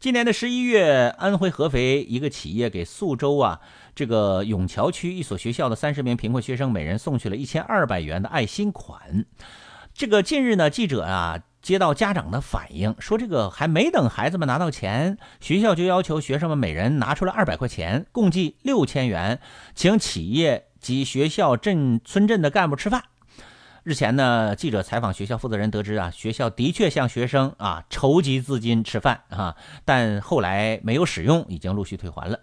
今年的十一月，安徽合肥一个企业给宿州啊这个永桥区一所学校的三十名贫困学生每人送去了一千二百元的爱心款。这个近日呢，记者啊接到家长的反映，说这个还没等孩子们拿到钱，学校就要求学生们每人拿出了二百块钱，共计六千元，请企业及学校镇村镇的干部吃饭。日前呢，记者采访学校负责人得知啊，学校的确向学生啊筹集资金吃饭啊，但后来没有使用，已经陆续退还了。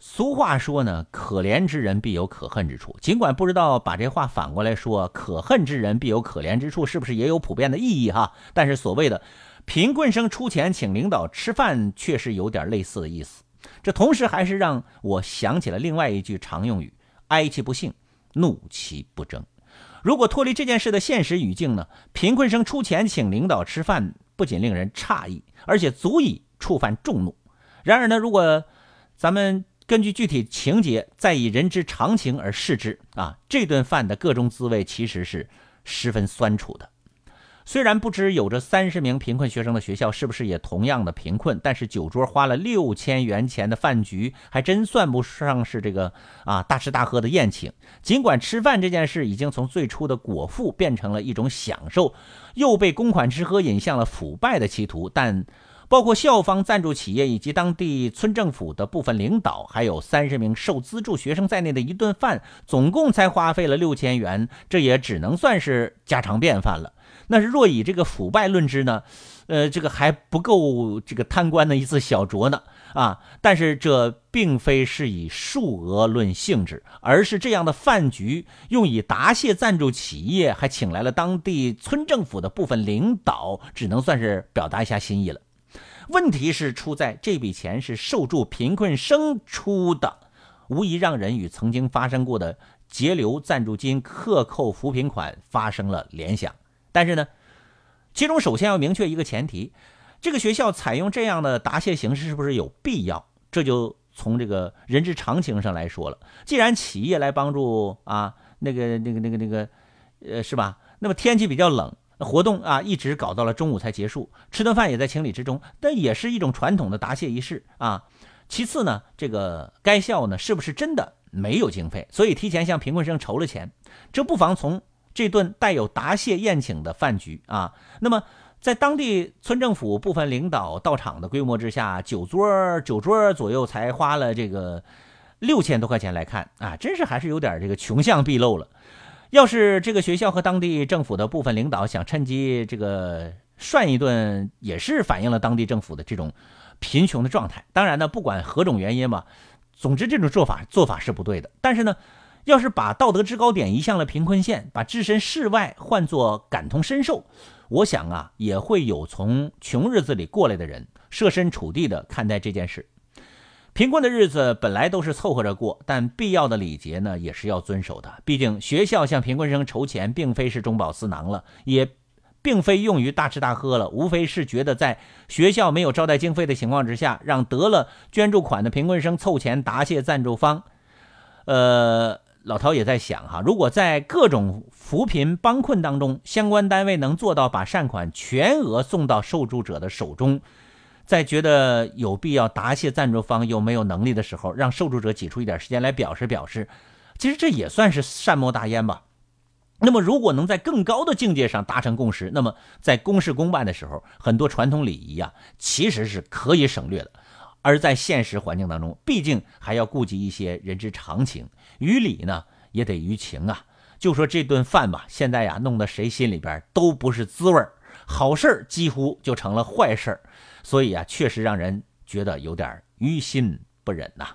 俗话说呢，可怜之人必有可恨之处。尽管不知道把这话反过来说，可恨之人必有可怜之处，是不是也有普遍的意义哈？但是所谓的贫困生出钱请领导吃饭，确实有点类似的意思。这同时还是让我想起了另外一句常用语：哀其不幸，怒其不争。如果脱离这件事的现实语境呢？贫困生出钱请领导吃饭，不仅令人诧异，而且足以触犯众怒。然而呢，如果咱们根据具体情节，再以人之常情而视之啊，这顿饭的各种滋味其实是十分酸楚的。虽然不知有着三十名贫困学生的学校是不是也同样的贫困，但是酒桌花了六千元钱的饭局，还真算不上是这个啊大吃大喝的宴请。尽管吃饭这件事已经从最初的果腹变成了一种享受，又被公款吃喝引向了腐败的歧途，但包括校方赞助企业以及当地村政府的部分领导，还有三十名受资助学生在内的一顿饭，总共才花费了六千元，这也只能算是家常便饭了。那是若以这个腐败论之呢，呃，这个还不够这个贪官的一次小酌呢啊！但是这并非是以数额论性质，而是这样的饭局用以答谢赞助企业，还请来了当地村政府的部分领导，只能算是表达一下心意了。问题是出在这笔钱是受助贫困生出的，无疑让人与曾经发生过的截留赞助金、克扣扶贫款发生了联想。但是呢，其中首先要明确一个前提：这个学校采用这样的答谢形式是不是有必要？这就从这个人之常情上来说了。既然企业来帮助啊，那个、那个、那个、那个，呃，是吧？那么天气比较冷，活动啊一直搞到了中午才结束，吃顿饭也在情理之中，但也是一种传统的答谢仪式啊。其次呢，这个该校呢是不是真的没有经费，所以提前向贫困生筹了钱？这不妨从。这顿带有答谢宴请的饭局啊，那么在当地村政府部分领导到场的规模之下，酒桌酒桌左右才花了这个六千多块钱来看啊，真是还是有点这个穷相毕露了。要是这个学校和当地政府的部分领导想趁机这个涮一顿，也是反映了当地政府的这种贫穷的状态。当然呢，不管何种原因吧，总之这种做法做法是不对的。但是呢。要是把道德制高点移向了贫困县，把置身事外换作感同身受，我想啊，也会有从穷日子里过来的人设身处地的看待这件事。贫困的日子本来都是凑合着过，但必要的礼节呢，也是要遵守的。毕竟学校向贫困生筹钱，并非是中饱私囊了，也并非用于大吃大喝了，无非是觉得在学校没有招待经费的情况之下，让得了捐助款的贫困生凑钱答谢赞助方，呃。老陶也在想哈，如果在各种扶贫帮困当中，相关单位能做到把善款全额送到受助者的手中，在觉得有必要答谢赞助方又没有能力的时候，让受助者挤出一点时间来表示表示，其实这也算是善莫大焉吧。那么，如果能在更高的境界上达成共识，那么在公事公办的时候，很多传统礼仪啊，其实是可以省略的。而在现实环境当中，毕竟还要顾及一些人之常情。于理呢，也得于情啊。就说这顿饭吧，现在呀，弄得谁心里边都不是滋味儿，好事儿几乎就成了坏事儿，所以啊，确实让人觉得有点于心不忍呐。